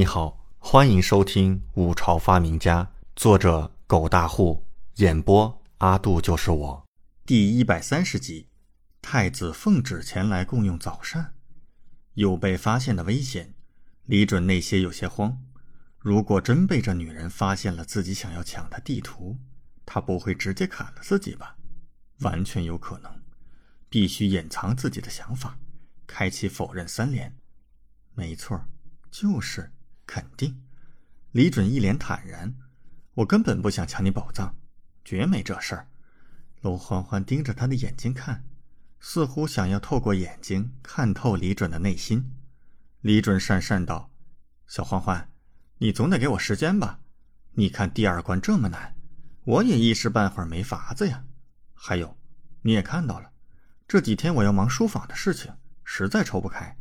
你好，欢迎收听《五朝发明家》，作者狗大户，演播阿杜就是我，第一百三十集。太子奉旨前来共用早膳，有被发现的危险。李准内心有些慌，如果真被这女人发现了自己想要抢的地图，他不会直接砍了自己吧？完全有可能，必须掩藏自己的想法，开启否认三连。没错，就是。肯定，李准一脸坦然：“我根本不想抢你宝藏，绝没这事儿。”楼欢欢盯着他的眼睛看，似乎想要透过眼睛看透李准的内心。李准讪讪道：“小欢欢，你总得给我时间吧？你看第二关这么难，我也一时半会儿没法子呀。还有，你也看到了，这几天我要忙书房的事情，实在抽不开。”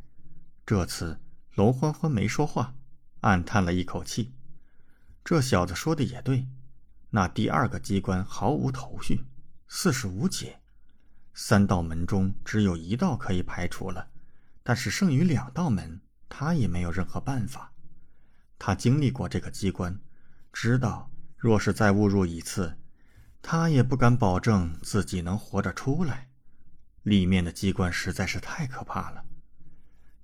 这次楼欢欢没说话。暗叹了一口气，这小子说的也对，那第二个机关毫无头绪，四是无解。三道门中只有一道可以排除了，但是剩余两道门，他也没有任何办法。他经历过这个机关，知道若是再误入一次，他也不敢保证自己能活着出来。里面的机关实在是太可怕了。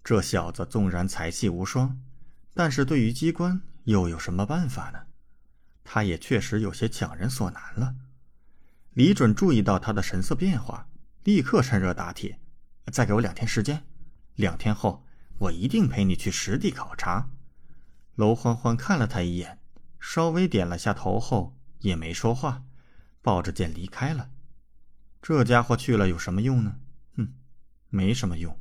这小子纵然才气无双。但是对于机关又有什么办法呢？他也确实有些强人所难了。李准注意到他的神色变化，立刻趁热打铁：“再给我两天时间，两天后我一定陪你去实地考察。”楼欢欢看了他一眼，稍微点了下头后也没说话，抱着剑离开了。这家伙去了有什么用呢？哼，没什么用。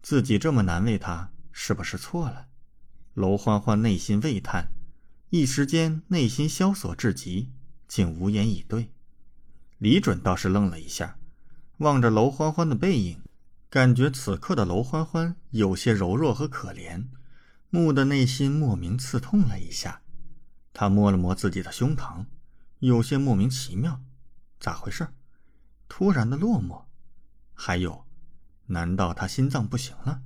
自己这么难为他，是不是错了？楼欢欢内心喟叹，一时间内心萧索至极，竟无言以对。李准倒是愣了一下，望着楼欢欢的背影，感觉此刻的楼欢欢有些柔弱和可怜，木的内心莫名刺痛了一下。他摸了摸自己的胸膛，有些莫名其妙，咋回事？突然的落寞，还有，难道他心脏不行了？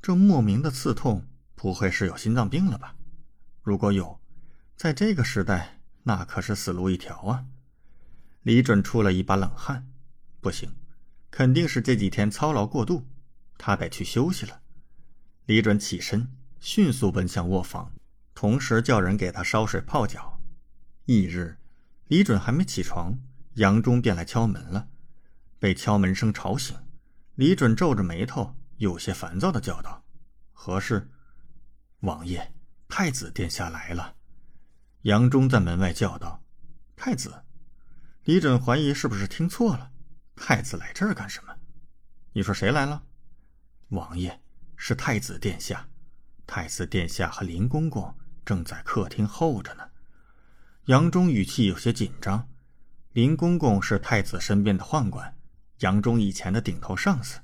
这莫名的刺痛。不会是有心脏病了吧？如果有，在这个时代，那可是死路一条啊！李准出了一把冷汗，不行，肯定是这几天操劳过度，他得去休息了。李准起身，迅速奔向卧房，同时叫人给他烧水泡脚。翌日，李准还没起床，杨忠便来敲门了。被敲门声吵醒，李准皱着眉头，有些烦躁的叫道：“何事？”王爷，太子殿下来了。杨忠在门外叫道：“太子。”李准怀疑是不是听错了，太子来这儿干什么？你说谁来了？王爷，是太子殿下。太子殿下和林公公正在客厅候着呢。杨忠语气有些紧张。林公公是太子身边的宦官，杨忠以前的顶头上司。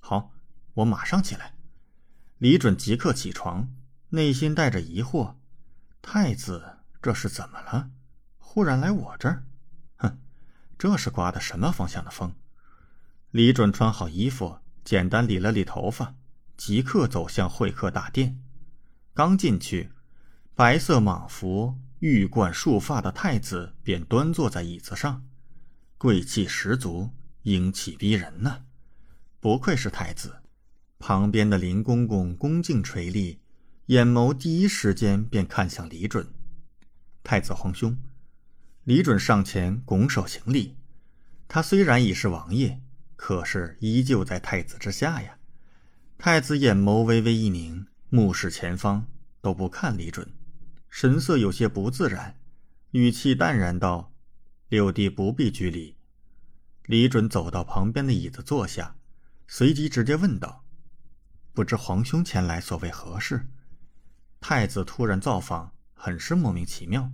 好，我马上起来。李准即刻起床，内心带着疑惑：“太子这是怎么了？忽然来我这儿？哼，这是刮的什么方向的风？”李准穿好衣服，简单理了理头发，即刻走向会客大殿。刚进去，白色蟒服、玉冠束发的太子便端坐在椅子上，贵气十足，英气逼人呐！不愧是太子。旁边的林公公恭敬垂立，眼眸第一时间便看向李准。太子皇兄，李准上前拱手行礼。他虽然已是王爷，可是依旧在太子之下呀。太子眼眸微微一凝，目视前方，都不看李准，神色有些不自然，语气淡然道：“六弟不必拘礼。”李准走到旁边的椅子坐下，随即直接问道。不知皇兄前来所为何事？太子突然造访，很是莫名其妙。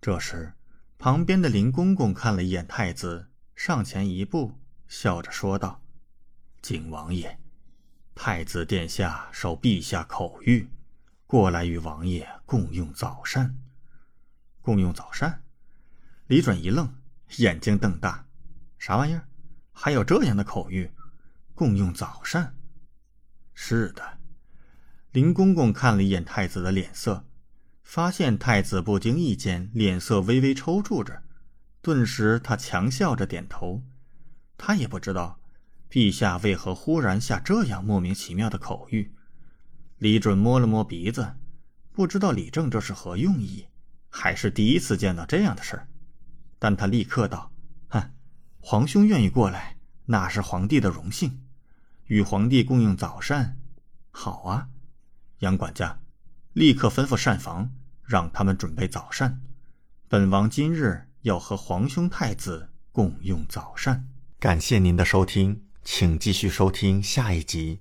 这时，旁边的林公公看了一眼太子，上前一步，笑着说道：“景王爷，太子殿下受陛下口谕，过来与王爷共用早膳。共用早膳。”李准一愣，眼睛瞪大：“啥玩意儿？还有这样的口谕？共用早膳？”是的，林公公看了一眼太子的脸色，发现太子不经意间脸色微微抽搐着，顿时他强笑着点头。他也不知道，陛下为何忽然下这样莫名其妙的口谕。李准摸了摸鼻子，不知道李正这是何用意，还是第一次见到这样的事儿。但他立刻道：“哼，皇兄愿意过来，那是皇帝的荣幸，与皇帝共用早膳，好啊。”杨管家，立刻吩咐膳房，让他们准备早膳。本王今日要和皇兄太子共用早膳。感谢您的收听，请继续收听下一集。